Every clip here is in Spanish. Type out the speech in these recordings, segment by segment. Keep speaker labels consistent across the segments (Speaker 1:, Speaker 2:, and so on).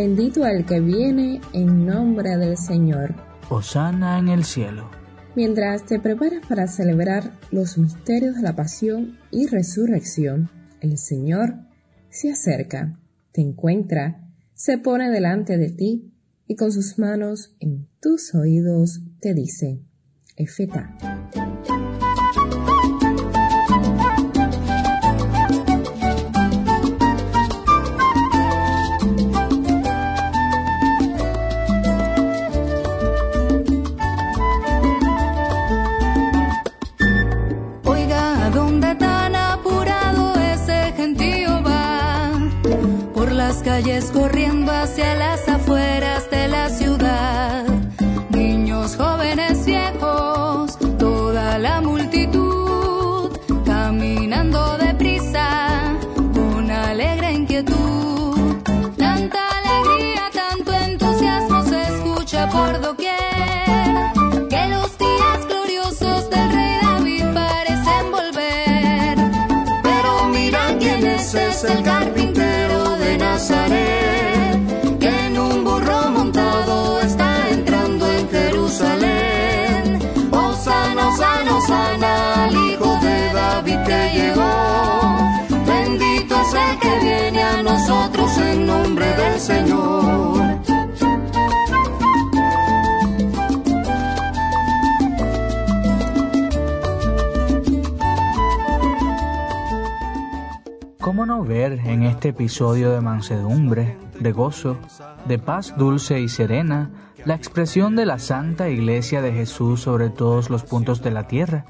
Speaker 1: Bendito el que viene en nombre del Señor.
Speaker 2: Osana en el cielo.
Speaker 1: Mientras te preparas para celebrar los misterios de la pasión y resurrección, el Señor se acerca, te encuentra, se pone delante de ti y con sus manos en tus oídos te dice, Efeta.
Speaker 3: Calles corriendo hacia las afueras de la ciudad. Niños, jóvenes, viejos, toda la multitud caminando deprisa con alegre inquietud. Tanta alegría, tanto entusiasmo se escucha por doquier. Que los días gloriosos del rey David parecen volver. Pero mira quién es, es Señor.
Speaker 2: ¿Cómo no ver en este episodio de mansedumbre, de gozo, de paz dulce y serena, la expresión de la Santa Iglesia de Jesús sobre todos los puntos de la tierra?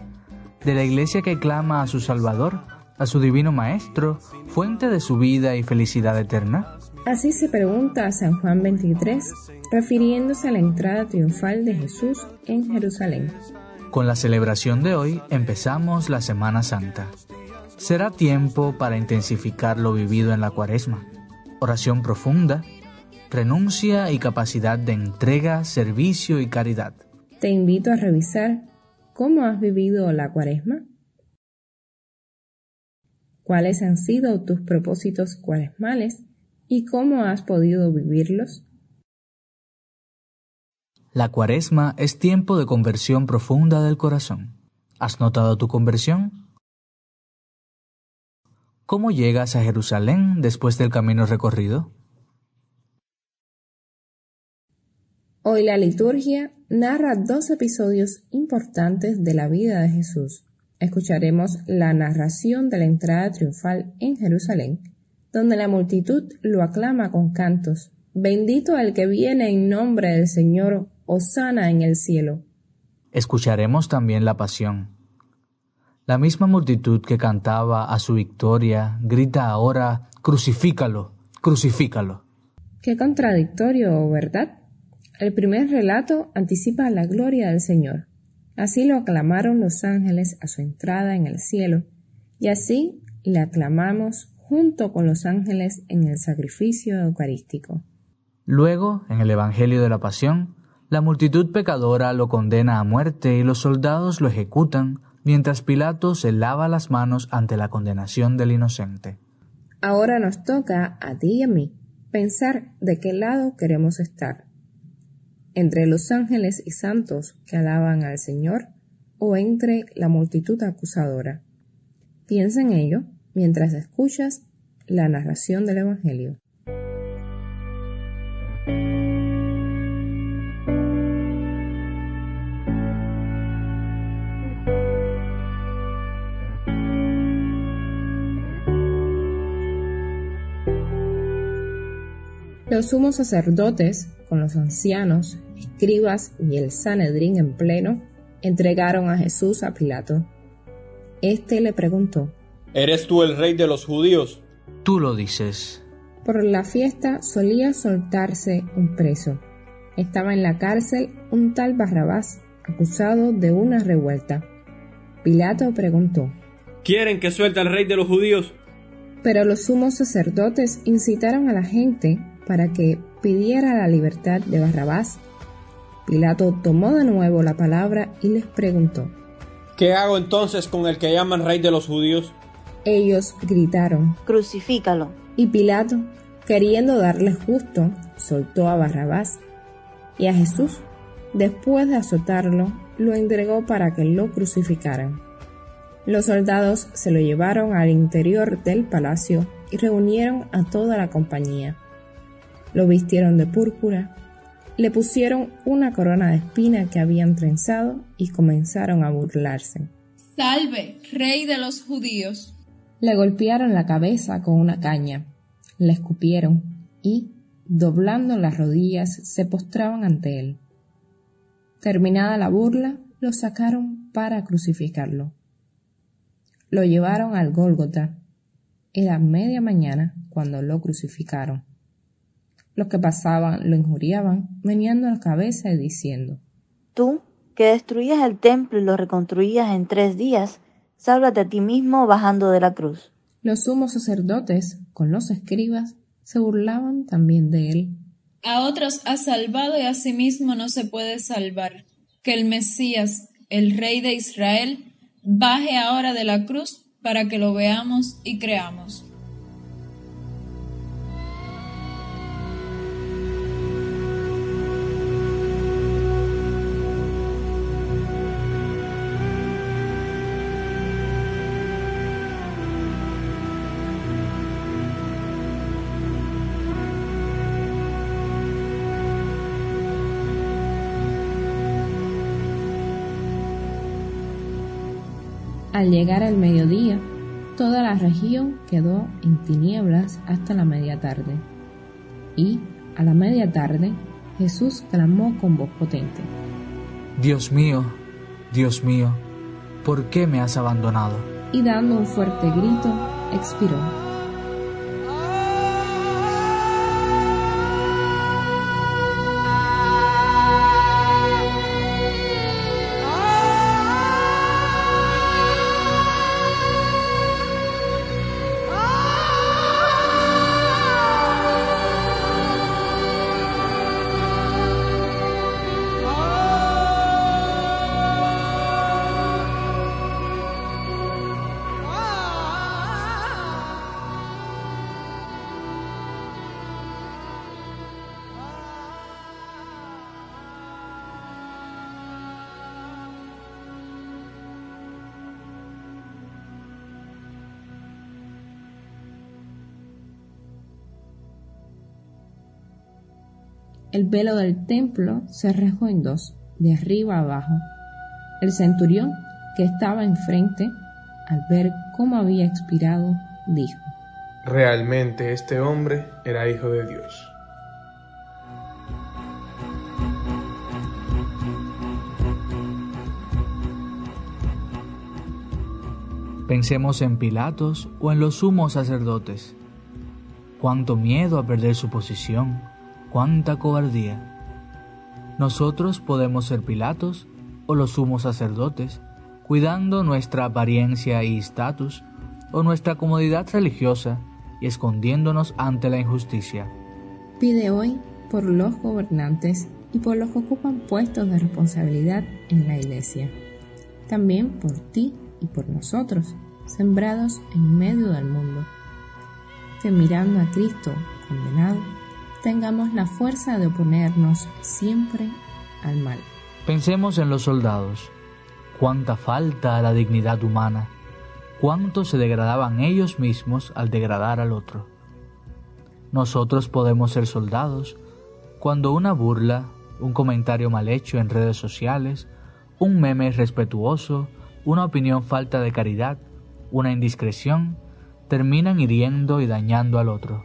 Speaker 2: De la Iglesia que clama a su Salvador, a su Divino Maestro, fuente de su vida y felicidad eterna.
Speaker 1: Así se pregunta a San Juan 23, refiriéndose a la entrada triunfal de Jesús en Jerusalén.
Speaker 2: Con la celebración de hoy empezamos la Semana Santa. Será tiempo para intensificar lo vivido en la cuaresma. Oración profunda, renuncia y capacidad de entrega, servicio y caridad.
Speaker 1: Te invito a revisar cómo has vivido la cuaresma. ¿Cuáles han sido tus propósitos cuaresmales y cómo has podido vivirlos?
Speaker 2: La cuaresma es tiempo de conversión profunda del corazón. ¿Has notado tu conversión? ¿Cómo llegas a Jerusalén después del camino recorrido?
Speaker 1: Hoy la liturgia narra dos episodios importantes de la vida de Jesús. Escucharemos la narración de la entrada triunfal en Jerusalén, donde la multitud lo aclama con cantos. Bendito el que viene en nombre del Señor, Osana en el cielo.
Speaker 2: Escucharemos también la pasión. La misma multitud que cantaba a su victoria grita ahora, crucifícalo, crucifícalo.
Speaker 1: Qué contradictorio, ¿verdad? El primer relato anticipa la gloria del Señor. Así lo aclamaron los ángeles a su entrada en el cielo, y así le aclamamos junto con los ángeles en el sacrificio eucarístico.
Speaker 2: Luego, en el Evangelio de la Pasión, la multitud pecadora lo condena a muerte y los soldados lo ejecutan, mientras Pilato se lava las manos ante la condenación del inocente.
Speaker 1: Ahora nos toca a ti y a mí pensar de qué lado queremos estar, entre los ángeles y santos que alaban al Señor o entre la multitud acusadora. Piensa en ello mientras escuchas la narración del Evangelio. Los sumos sacerdotes, con los ancianos, escribas y el Sanedrín en pleno, entregaron a Jesús a Pilato. Este le preguntó,
Speaker 4: ¿Eres tú el rey de los judíos?
Speaker 2: Tú lo dices.
Speaker 1: Por la fiesta solía soltarse un preso. Estaba en la cárcel un tal Barrabás, acusado de una revuelta. Pilato preguntó,
Speaker 4: ¿Quieren que suelte al rey de los judíos?
Speaker 1: Pero los sumos sacerdotes incitaron a la gente para que pidiera la libertad de Barrabás. Pilato tomó de nuevo la palabra y les preguntó,
Speaker 4: ¿Qué hago entonces con el que llaman rey de los judíos?
Speaker 1: Ellos gritaron,
Speaker 5: Crucifícalo.
Speaker 1: y Pilato, queriendo darle justo, soltó a Barrabás, y a Jesús, después de azotarlo, lo entregó para que lo crucificaran. Los soldados se lo llevaron al interior del palacio y reunieron a toda la compañía. Lo vistieron de púrpura, le pusieron una corona de espina que habían trenzado y comenzaron a burlarse.
Speaker 6: Salve, rey de los judíos.
Speaker 1: Le golpearon la cabeza con una caña, le escupieron y, doblando las rodillas, se postraban ante él. Terminada la burla, lo sacaron para crucificarlo. Lo llevaron al Gólgota. Era media mañana cuando lo crucificaron. Los que pasaban lo injuriaban, meneando la cabeza y diciendo,
Speaker 5: Tú, que destruías el templo y lo reconstruías en tres días, sálvate a ti mismo bajando de la cruz.
Speaker 1: Los sumos sacerdotes, con los escribas, se burlaban también de él.
Speaker 6: A otros ha salvado y a sí mismo no se puede salvar. Que el Mesías, el rey de Israel, baje ahora de la cruz para que lo veamos y creamos.
Speaker 1: Al llegar el mediodía, toda la región quedó en tinieblas hasta la media tarde. Y, a la media tarde, Jesús clamó con voz potente.
Speaker 2: Dios mío, Dios mío, ¿por qué me has abandonado?
Speaker 1: Y dando un fuerte grito, expiró. El velo del templo se rajó en dos, de arriba a abajo. El centurión, que estaba enfrente, al ver cómo había expirado, dijo,
Speaker 7: Realmente este hombre era hijo de Dios.
Speaker 2: Pensemos en Pilatos o en los sumos sacerdotes. Cuánto miedo a perder su posición, cuánta cobardía. Nosotros podemos ser Pilatos o los sumos sacerdotes, cuidando nuestra apariencia y estatus o nuestra comodidad religiosa y escondiéndonos ante la injusticia.
Speaker 1: Pide hoy por los gobernantes y por los que ocupan puestos de responsabilidad en la iglesia. También por ti y por nosotros, sembrados en medio del mundo. Que mirando a Cristo condenado, tengamos la fuerza de oponernos siempre al mal.
Speaker 2: Pensemos en los soldados. Cuánta falta a la dignidad humana. Cuánto se degradaban ellos mismos al degradar al otro. Nosotros podemos ser soldados cuando una burla, un comentario mal hecho en redes sociales, un meme irrespetuoso, una opinión falta de caridad, una indiscreción, terminan hiriendo y dañando al otro.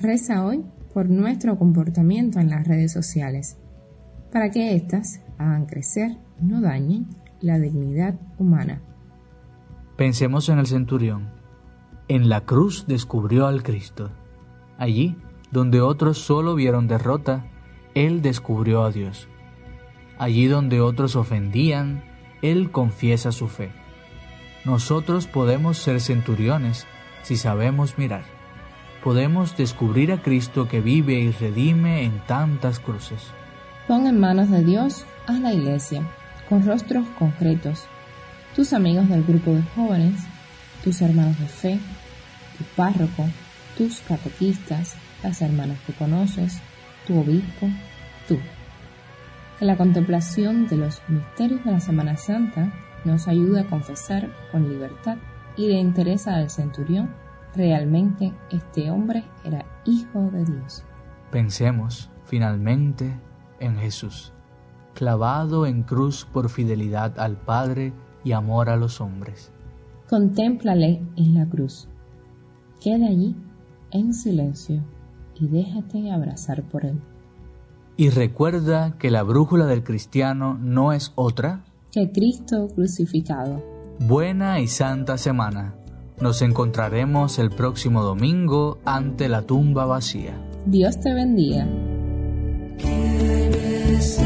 Speaker 1: Reza hoy por nuestro comportamiento en las redes sociales, para que éstas hagan crecer no dañen la dignidad humana.
Speaker 2: Pensemos en el centurión. En la cruz descubrió al Cristo. Allí, donde otros solo vieron derrota, Él descubrió a Dios. Allí donde otros ofendían, Él confiesa su fe. Nosotros podemos ser centuriones si sabemos mirar. Podemos descubrir a Cristo que vive y redime en tantas cruces.
Speaker 1: Pon en manos de Dios a la iglesia, con rostros concretos, tus amigos del grupo de jóvenes, tus hermanos de fe, tu párroco, tus catequistas, las hermanas que conoces, tu obispo, tú. Que la contemplación de los misterios de la Semana Santa nos ayude a confesar con libertad y de interés al centurión, realmente este hombre era hijo de Dios.
Speaker 2: Pensemos finalmente en Jesús, clavado en cruz por fidelidad al Padre y amor a los hombres.
Speaker 1: Contémplale en la cruz. Queda allí en silencio y déjate abrazar por él.
Speaker 2: Y recuerda que la brújula del cristiano no es otra
Speaker 1: que Cristo crucificado.
Speaker 2: Buena y santa semana. Nos encontraremos el próximo domingo ante la tumba vacía.
Speaker 1: Dios te bendiga.
Speaker 3: Quieres